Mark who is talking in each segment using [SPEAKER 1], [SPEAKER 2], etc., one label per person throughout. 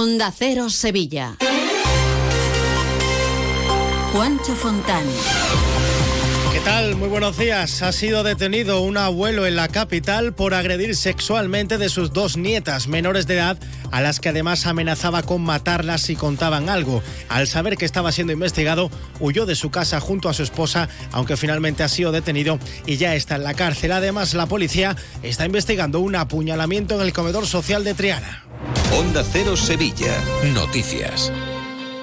[SPEAKER 1] Onda Cero Sevilla. Juancho Fontán.
[SPEAKER 2] ¿Qué tal? Muy buenos días. Ha sido detenido un abuelo en la capital por agredir sexualmente de sus dos nietas menores de edad, a las que además amenazaba con matarlas si contaban algo. Al saber que estaba siendo investigado, huyó de su casa junto a su esposa, aunque finalmente ha sido detenido y ya está en la cárcel. Además, la policía está investigando un apuñalamiento en el comedor social de Triana.
[SPEAKER 3] Onda Cero Sevilla. Noticias.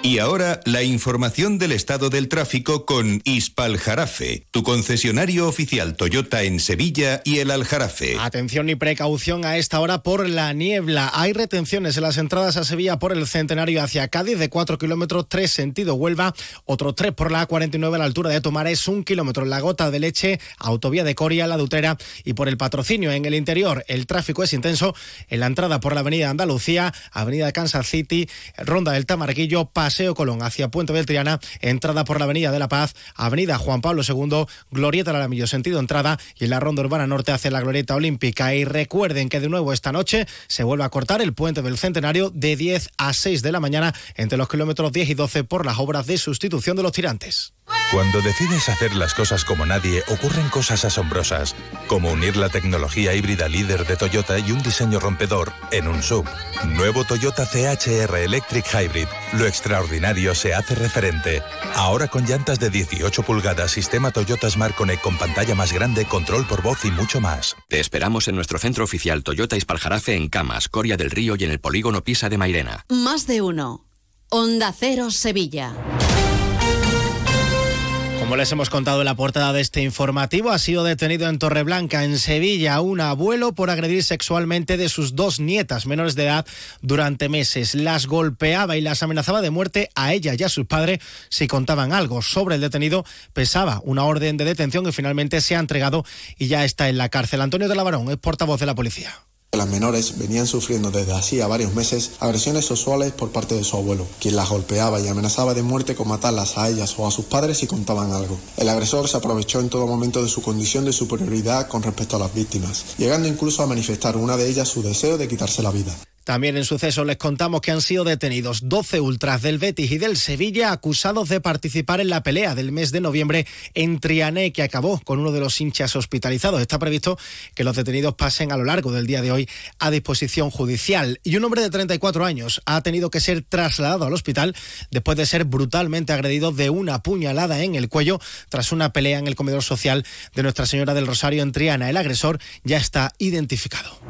[SPEAKER 3] Y ahora la información del estado del tráfico con Ispaljarafe, tu concesionario oficial Toyota en Sevilla y el Aljarafe.
[SPEAKER 2] Atención y precaución a esta hora por la niebla. Hay retenciones en las entradas a Sevilla por el centenario hacia Cádiz de 4 kilómetros, 3 sentido Huelva, otro 3 por la A49 a la altura de Tomares, 1 kilómetro en la gota de leche, autovía de Coria, la Dutera y por el patrocinio en el interior. El tráfico es intenso en la entrada por la avenida Andalucía, avenida Kansas City, ronda del Tamarquillo, Paseo Colón hacia Puente del Triana, entrada por la Avenida de la Paz, Avenida Juan Pablo II, Glorieta Laramillo, sentido entrada y en la Ronda Urbana Norte hacia la Glorieta Olímpica. Y recuerden que de nuevo esta noche se vuelve a cortar el Puente del Centenario de 10 a 6 de la mañana entre los kilómetros 10 y 12 por las obras de sustitución de los tirantes.
[SPEAKER 4] Cuando decides hacer las cosas como nadie, ocurren cosas asombrosas, como unir la tecnología híbrida líder de Toyota y un diseño rompedor en un sub. Nuevo Toyota CHR Electric Hybrid. Lo extraordinario se hace referente. Ahora con llantas de 18 pulgadas, sistema Toyota Smart Connect con pantalla más grande, control por voz y mucho más.
[SPEAKER 5] Te esperamos en nuestro centro oficial Toyota Ispaljarafe en Camas, Coria del Río y en el polígono Pisa de Mairena.
[SPEAKER 1] Más de uno. Onda Cero Sevilla.
[SPEAKER 2] Como les hemos contado en la portada de este informativo, ha sido detenido en Torreblanca, en Sevilla, un abuelo por agredir sexualmente de sus dos nietas menores de edad durante meses. Las golpeaba y las amenazaba de muerte a ella y a sus padres si contaban algo. Sobre el detenido pesaba una orden de detención y finalmente se ha entregado y ya está en la cárcel. Antonio de la Varón es portavoz de la policía.
[SPEAKER 6] Las menores venían sufriendo desde hacía varios meses agresiones sexuales por parte de su abuelo, quien las golpeaba y amenazaba de muerte con matarlas a ellas o a sus padres si contaban algo. El agresor se aprovechó en todo momento de su condición de superioridad con respecto a las víctimas, llegando incluso a manifestar una de ellas su deseo de quitarse la vida.
[SPEAKER 2] También en suceso les contamos que han sido detenidos 12 ultras del Betis y del Sevilla acusados de participar en la pelea del mes de noviembre en Triané que acabó con uno de los hinchas hospitalizados. Está previsto que los detenidos pasen a lo largo del día de hoy a disposición judicial. Y un hombre de 34 años ha tenido que ser trasladado al hospital después de ser brutalmente agredido de una puñalada en el cuello tras una pelea en el comedor social de Nuestra Señora del Rosario en Triana. El agresor ya está identificado.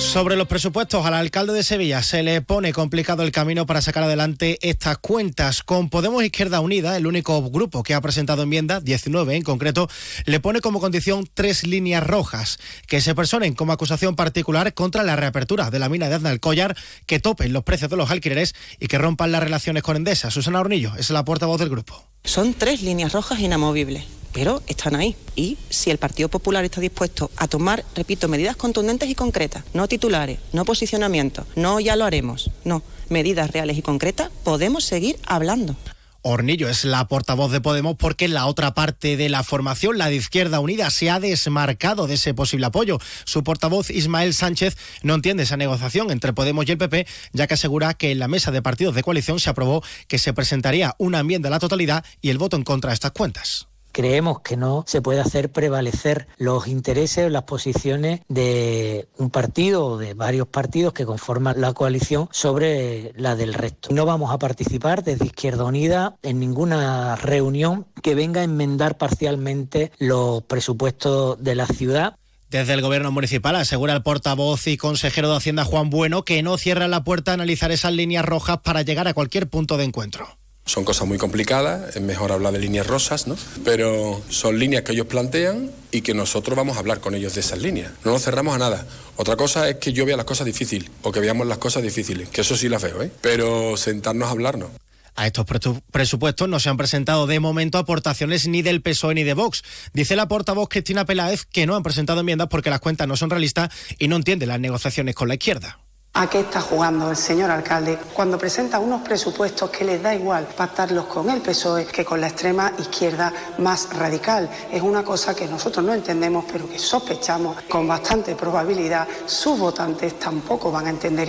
[SPEAKER 2] Sobre los presupuestos, al alcalde de Sevilla se le pone complicado el camino para sacar adelante estas cuentas. Con Podemos Izquierda Unida, el único grupo que ha presentado enmiendas, 19 en concreto, le pone como condición tres líneas rojas, que se personen como acusación particular contra la reapertura de la mina de Aznalcóllar, que topen los precios de los alquileres y que rompan las relaciones con Endesa. Susana Hornillo es la portavoz del grupo.
[SPEAKER 7] Son tres líneas rojas inamovibles pero están ahí. Y si el Partido Popular está dispuesto a tomar, repito, medidas contundentes y concretas, no titulares, no posicionamientos, no ya lo haremos, no, medidas reales y concretas, podemos seguir hablando.
[SPEAKER 2] Hornillo es la portavoz de Podemos porque la otra parte de la formación, la de Izquierda Unida, se ha desmarcado de ese posible apoyo. Su portavoz Ismael Sánchez no entiende esa negociación entre Podemos y el PP, ya que asegura que en la mesa de partidos de coalición se aprobó que se presentaría una enmienda a la totalidad y el voto en contra de estas cuentas
[SPEAKER 8] creemos que no se puede hacer prevalecer los intereses o las posiciones de un partido o de varios partidos que conforman la coalición sobre la del resto. No vamos a participar desde Izquierda Unida en ninguna reunión que venga a enmendar parcialmente los presupuestos de la ciudad.
[SPEAKER 2] Desde el gobierno municipal asegura el portavoz y consejero de Hacienda Juan Bueno que no cierra la puerta a analizar esas líneas rojas para llegar a cualquier punto de encuentro.
[SPEAKER 9] Son cosas muy complicadas, es mejor hablar de líneas rosas, ¿no? Pero son líneas que ellos plantean y que nosotros vamos a hablar con ellos de esas líneas. No nos cerramos a nada. Otra cosa es que yo vea las cosas difíciles o que veamos las cosas difíciles, que eso sí las veo, ¿eh? Pero sentarnos a hablar no.
[SPEAKER 2] A estos presupuestos no se han presentado de momento aportaciones ni del PSOE ni de Vox. Dice la portavoz Cristina Peláez que no han presentado enmiendas porque las cuentas no son realistas y no entiende las negociaciones con la izquierda
[SPEAKER 10] ¿A qué está jugando el señor alcalde cuando presenta unos presupuestos que les da igual pactarlos con el PSOE que con la extrema izquierda más radical? Es una cosa que nosotros no entendemos, pero que sospechamos con bastante probabilidad sus votantes tampoco van a entender.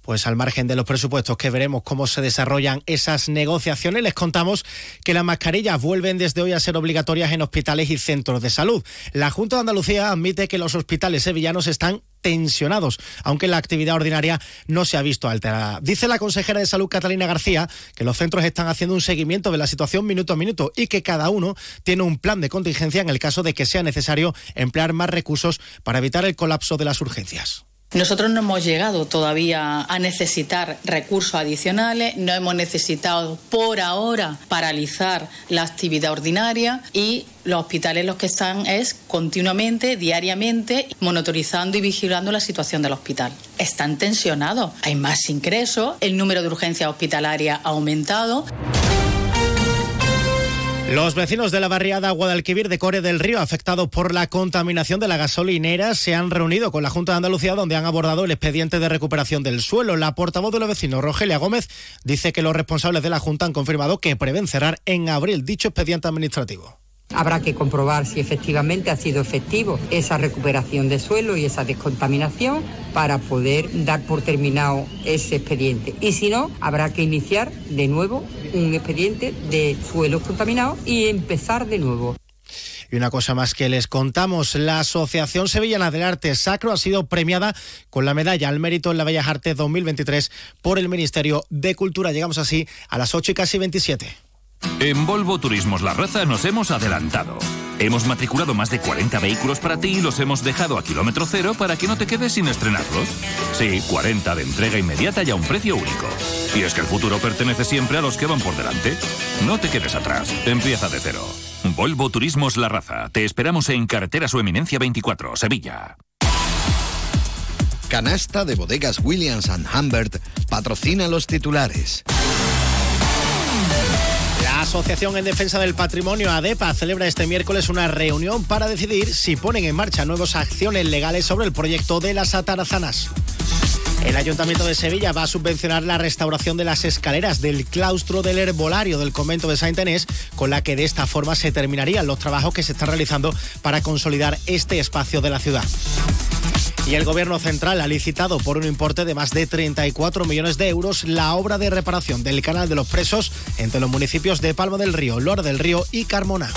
[SPEAKER 2] Pues al margen de los presupuestos que veremos cómo se desarrollan esas negociaciones, les contamos que las mascarillas vuelven desde hoy a ser obligatorias en hospitales y centros de salud. La Junta de Andalucía admite que los hospitales sevillanos están tensionados, aunque la actividad ordinaria no se ha visto alterada. Dice la consejera de Salud Catalina García que los centros están haciendo un seguimiento de la situación minuto a minuto y que cada uno tiene un plan de contingencia en el caso de que sea necesario emplear más recursos para evitar el colapso de las urgencias.
[SPEAKER 11] Nosotros no hemos llegado todavía a necesitar recursos adicionales, no hemos necesitado por ahora paralizar la actividad ordinaria y los hospitales los que están es continuamente, diariamente, monitorizando y vigilando la situación del hospital. Están tensionados, hay más ingresos, el número de urgencias hospitalarias ha aumentado.
[SPEAKER 2] Los vecinos de la barriada Guadalquivir de Core del Río, afectados por la contaminación de la gasolinera, se han reunido con la Junta de Andalucía donde han abordado el expediente de recuperación del suelo. La portavoz de los vecinos, Rogelia Gómez, dice que los responsables de la Junta han confirmado que prevén cerrar en abril dicho expediente administrativo.
[SPEAKER 12] Habrá que comprobar si efectivamente ha sido efectivo esa recuperación de suelo y esa descontaminación para poder dar por terminado ese expediente. Y si no, habrá que iniciar de nuevo un expediente de suelos contaminados y empezar de nuevo.
[SPEAKER 2] Y una cosa más que les contamos, la Asociación Sevillana del Arte Sacro ha sido premiada con la medalla al mérito en la Bellas Artes 2023 por el Ministerio de Cultura. Llegamos así a las 8 y casi 27.
[SPEAKER 13] En Volvo Turismos La Raza nos hemos adelantado. Hemos matriculado más de 40 vehículos para ti y los hemos dejado a kilómetro cero para que no te quedes sin estrenarlos. Sí, 40 de entrega inmediata y a un precio único. Y es que el futuro pertenece siempre a los que van por delante. No te quedes atrás, empieza de cero. Volvo Turismos La Raza. Te esperamos en Carretera Su Eminencia 24, Sevilla.
[SPEAKER 14] Canasta de bodegas Williams ⁇ Humbert patrocina los titulares.
[SPEAKER 2] Asociación en Defensa del Patrimonio, ADEPA, celebra este miércoles una reunión para decidir si ponen en marcha nuevas acciones legales sobre el proyecto de las atarazanas. El Ayuntamiento de Sevilla va a subvencionar la restauración de las escaleras del claustro del herbolario del convento de Saint Enés, con la que de esta forma se terminarían los trabajos que se están realizando para consolidar este espacio de la ciudad. Y el Gobierno Central ha licitado por un importe de más de 34 millones de euros la obra de reparación del canal de los presos entre los municipios de Palma del Río, Lor del Río y Carmona.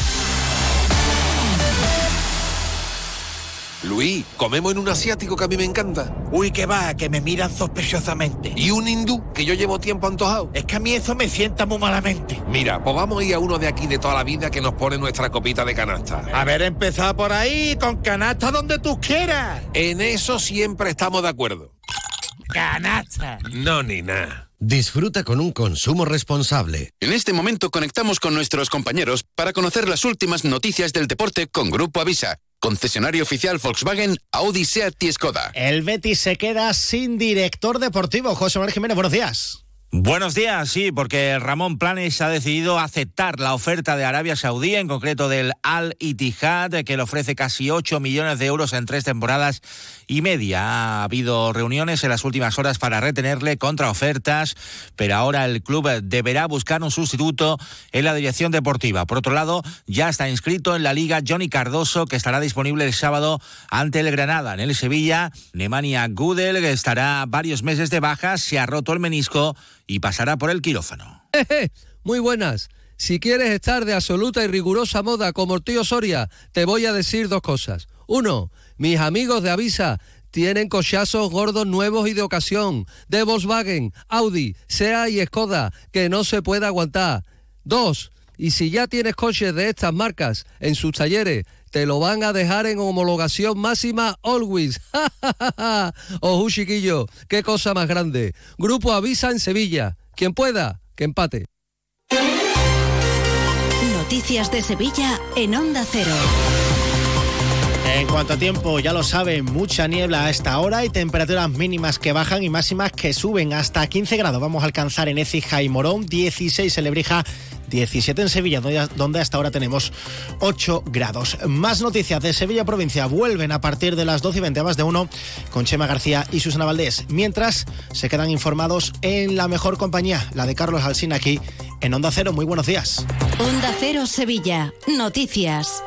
[SPEAKER 15] Luis, comemos en un asiático que a mí me encanta.
[SPEAKER 16] Uy, que va, que me miran sospechosamente.
[SPEAKER 15] ¿Y un hindú que yo llevo tiempo antojado?
[SPEAKER 16] Es que a mí eso me sienta muy malamente.
[SPEAKER 15] Mira, pues vamos a ir a uno de aquí de toda la vida que nos pone nuestra copita de canasta.
[SPEAKER 16] A ver, empezar por ahí, con canasta donde tú quieras.
[SPEAKER 15] En eso siempre estamos de acuerdo.
[SPEAKER 16] Canasta.
[SPEAKER 15] No, ni nada.
[SPEAKER 14] Disfruta con un consumo responsable.
[SPEAKER 5] En este momento conectamos con nuestros compañeros para conocer las últimas noticias del deporte con Grupo Avisa concesionario oficial Volkswagen, Audi, Seat y Skoda.
[SPEAKER 2] El Betis se queda sin director deportivo. José Manuel Jiménez, buenos días.
[SPEAKER 17] Buenos días, sí, porque Ramón Planes ha decidido aceptar la oferta de Arabia Saudí, en concreto del Al Ittihad, que le ofrece casi 8 millones de euros en tres temporadas y media. Ha habido reuniones en las últimas horas para retenerle contra ofertas, pero ahora el club deberá buscar un sustituto en la dirección deportiva. Por otro lado, ya está inscrito en la liga Johnny Cardoso, que estará disponible el sábado ante el Granada. En el Sevilla, Nemanja Gudel estará varios meses de baja, se ha roto el menisco y pasará por el quirófano.
[SPEAKER 18] Muy buenas. Si quieres estar de absoluta y rigurosa moda como el tío Soria, te voy a decir dos cosas. Uno, mis amigos de Avisa tienen cochazos gordos nuevos y de ocasión, de Volkswagen, Audi, SEA y Skoda, que no se puede aguantar. Dos, y si ya tienes coches de estas marcas en sus talleres, te lo van a dejar en homologación máxima always. Ojo, chiquillo, qué cosa más grande. Grupo Avisa en Sevilla. Quien pueda, que empate.
[SPEAKER 1] Noticias de Sevilla en Onda Cero.
[SPEAKER 2] En cuanto a tiempo, ya lo saben, mucha niebla a esta hora y temperaturas mínimas que bajan y máximas que suben hasta 15 grados. Vamos a alcanzar en Écija y Morón, 16 en Lebrija, 17 en Sevilla, donde hasta ahora tenemos 8 grados. Más noticias de Sevilla provincia vuelven a partir de las 12 y 20 más de 1 con Chema García y Susana Valdés, mientras se quedan informados en la mejor compañía, la de Carlos Alsina aquí en Onda Cero. Muy buenos días.
[SPEAKER 1] Onda Cero Sevilla. Noticias.